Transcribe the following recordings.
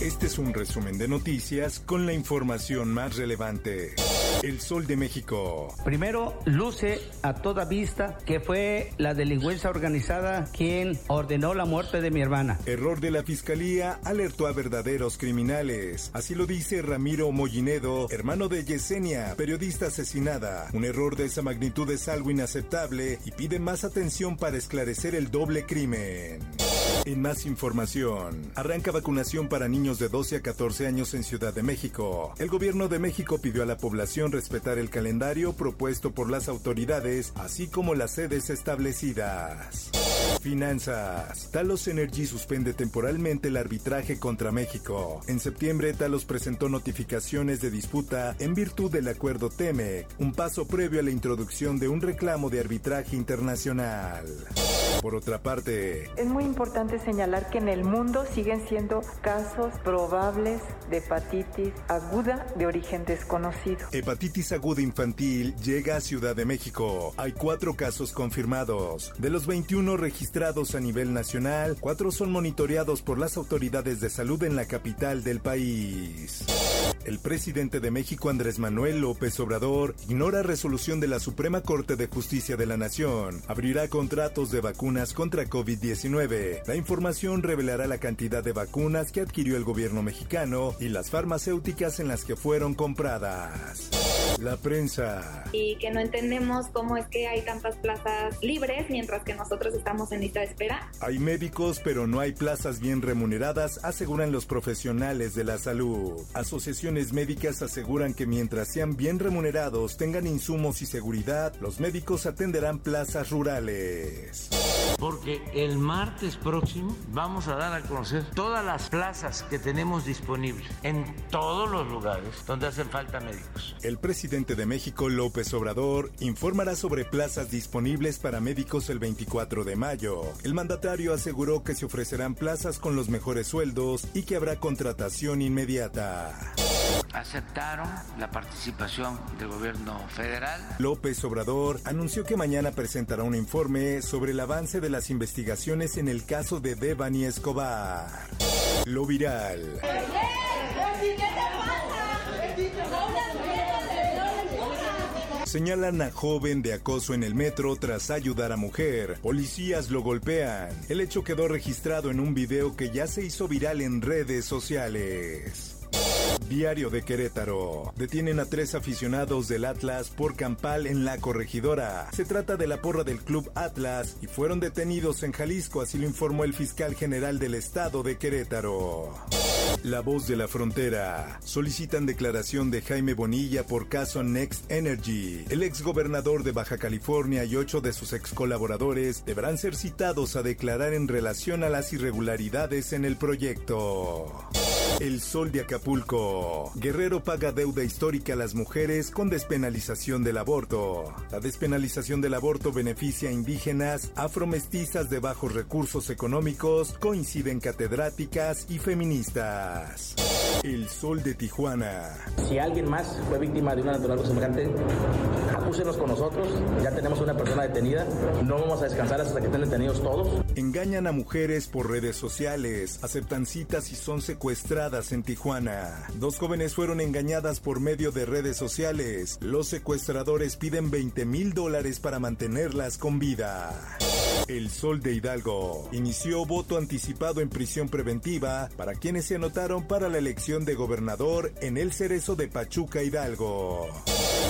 Este es un resumen de noticias con la información más relevante. El Sol de México. Primero, luce a toda vista que fue la delincuencia organizada quien ordenó la muerte de mi hermana. Error de la Fiscalía alertó a verdaderos criminales. Así lo dice Ramiro Mollinedo, hermano de Yesenia, periodista asesinada. Un error de esa magnitud es algo inaceptable y pide más atención para esclarecer el doble crimen. En más información, arranca vacunación para niños de 12 a 14 años en Ciudad de México. El gobierno de México pidió a la población respetar el calendario propuesto por las autoridades, así como las sedes establecidas. Finanzas. Talos Energy suspende temporalmente el arbitraje contra México. En septiembre, Talos presentó notificaciones de disputa en virtud del acuerdo TEMEC, un paso previo a la introducción de un reclamo de arbitraje internacional. Por otra parte, es muy importante señalar que en el mundo siguen siendo casos probables de hepatitis aguda de origen desconocido. Hepatitis aguda infantil llega a Ciudad de México. Hay cuatro casos confirmados. De los 21 registrados a nivel nacional, cuatro son monitoreados por las autoridades de salud en la capital del país. El presidente de México, Andrés Manuel López Obrador, ignora resolución de la Suprema Corte de Justicia de la Nación. Abrirá contratos de vacunas contra COVID-19. La información revelará la cantidad de vacunas que adquirió el gobierno mexicano y las farmacéuticas en las que fueron compradas. La prensa. Y que no entendemos cómo es que hay tantas plazas libres mientras que nosotros estamos en lista de espera. Hay médicos, pero no hay plazas bien remuneradas, aseguran los profesionales de la salud. Asociaciones médicas aseguran que mientras sean bien remunerados, tengan insumos y seguridad, los médicos atenderán plazas rurales. Porque el martes próximo vamos a dar a conocer todas las plazas que tenemos disponibles en todos los lugares donde hacen falta médicos. El presidente de México, López Obrador, informará sobre plazas disponibles para médicos el 24 de mayo. El mandatario aseguró que se ofrecerán plazas con los mejores sueldos y que habrá contratación inmediata aceptaron la participación del gobierno federal. López Obrador anunció que mañana presentará un informe sobre el avance de las investigaciones en el caso de Devani Escobar. Lo viral. Señalan a joven de acoso en el metro tras ayudar a mujer. Policías lo golpean. El hecho quedó registrado en un video que ya se hizo viral en redes sociales. Diario de Querétaro. Detienen a tres aficionados del Atlas por campal en la corregidora. Se trata de la porra del club Atlas y fueron detenidos en Jalisco, así lo informó el fiscal general del estado de Querétaro. La voz de la frontera. Solicitan declaración de Jaime Bonilla por caso Next Energy. El ex gobernador de Baja California y ocho de sus ex colaboradores deberán ser citados a declarar en relación a las irregularidades en el proyecto. El Sol de Acapulco. Guerrero paga deuda histórica a las mujeres con despenalización del aborto. La despenalización del aborto beneficia a indígenas, afromestizas de bajos recursos económicos, coinciden catedráticas y feministas. El Sol de Tijuana. Si alguien más fue víctima de una naturaleza semejante, acúsenos con nosotros. Ya tenemos una persona detenida. No vamos a descansar hasta que estén detenidos todos. Engañan a mujeres por redes sociales, aceptan citas y son secuestradas en Tijuana. Dos jóvenes fueron engañadas por medio de redes sociales. Los secuestradores piden 20 mil dólares para mantenerlas con vida. El Sol de Hidalgo inició voto anticipado en prisión preventiva para quienes se anotaron para la elección de gobernador en el cerezo de Pachuca Hidalgo.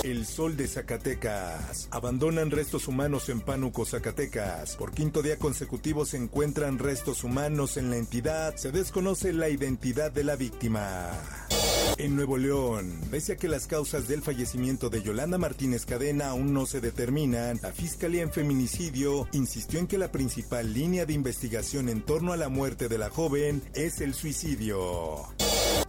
El Sol de Zacatecas. Abandonan restos humanos en Pánuco, Zacatecas. Por quinto día consecutivo se encuentran restos humanos en la entidad. Se desconoce la identidad de la víctima. En Nuevo León, pese a que las causas del fallecimiento de Yolanda Martínez Cadena aún no se determinan, la Fiscalía en Feminicidio insistió en que la principal línea de investigación en torno a la muerte de la joven es el suicidio.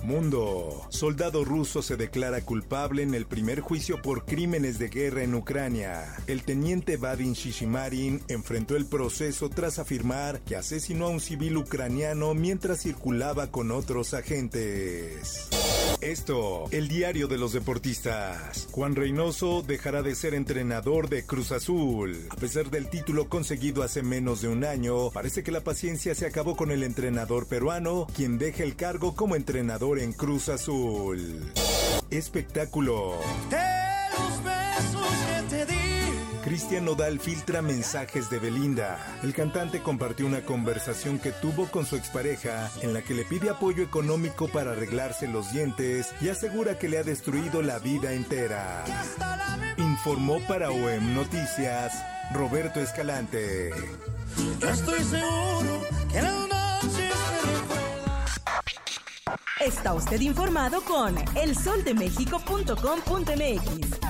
Mundo. Soldado ruso se declara culpable en el primer juicio por crímenes de guerra en Ucrania. El teniente Vadim Shishimarin enfrentó el proceso tras afirmar que asesinó a un civil ucraniano mientras circulaba con otros agentes. Esto, el diario de los deportistas. Juan Reynoso dejará de ser entrenador de Cruz Azul. A pesar del título conseguido hace menos de un año, parece que la paciencia se acabó con el entrenador peruano, quien deja el cargo como entrenador en Cruz Azul. Espectáculo. Cristian Nodal filtra mensajes de Belinda. El cantante compartió una conversación que tuvo con su expareja en la que le pide apoyo económico para arreglarse los dientes y asegura que le ha destruido la vida entera. Informó para OEM Noticias Roberto Escalante. estoy seguro que Está usted informado con elsoldemexico.com.mx.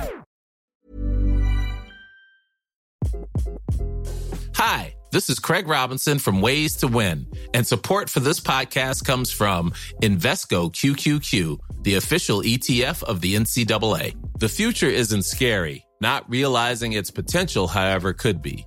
Hi, this is Craig Robinson from Ways to Win, and support for this podcast comes from Invesco QQQ, the official ETF of the NCAA. The future isn't scary. Not realizing its potential, however, could be.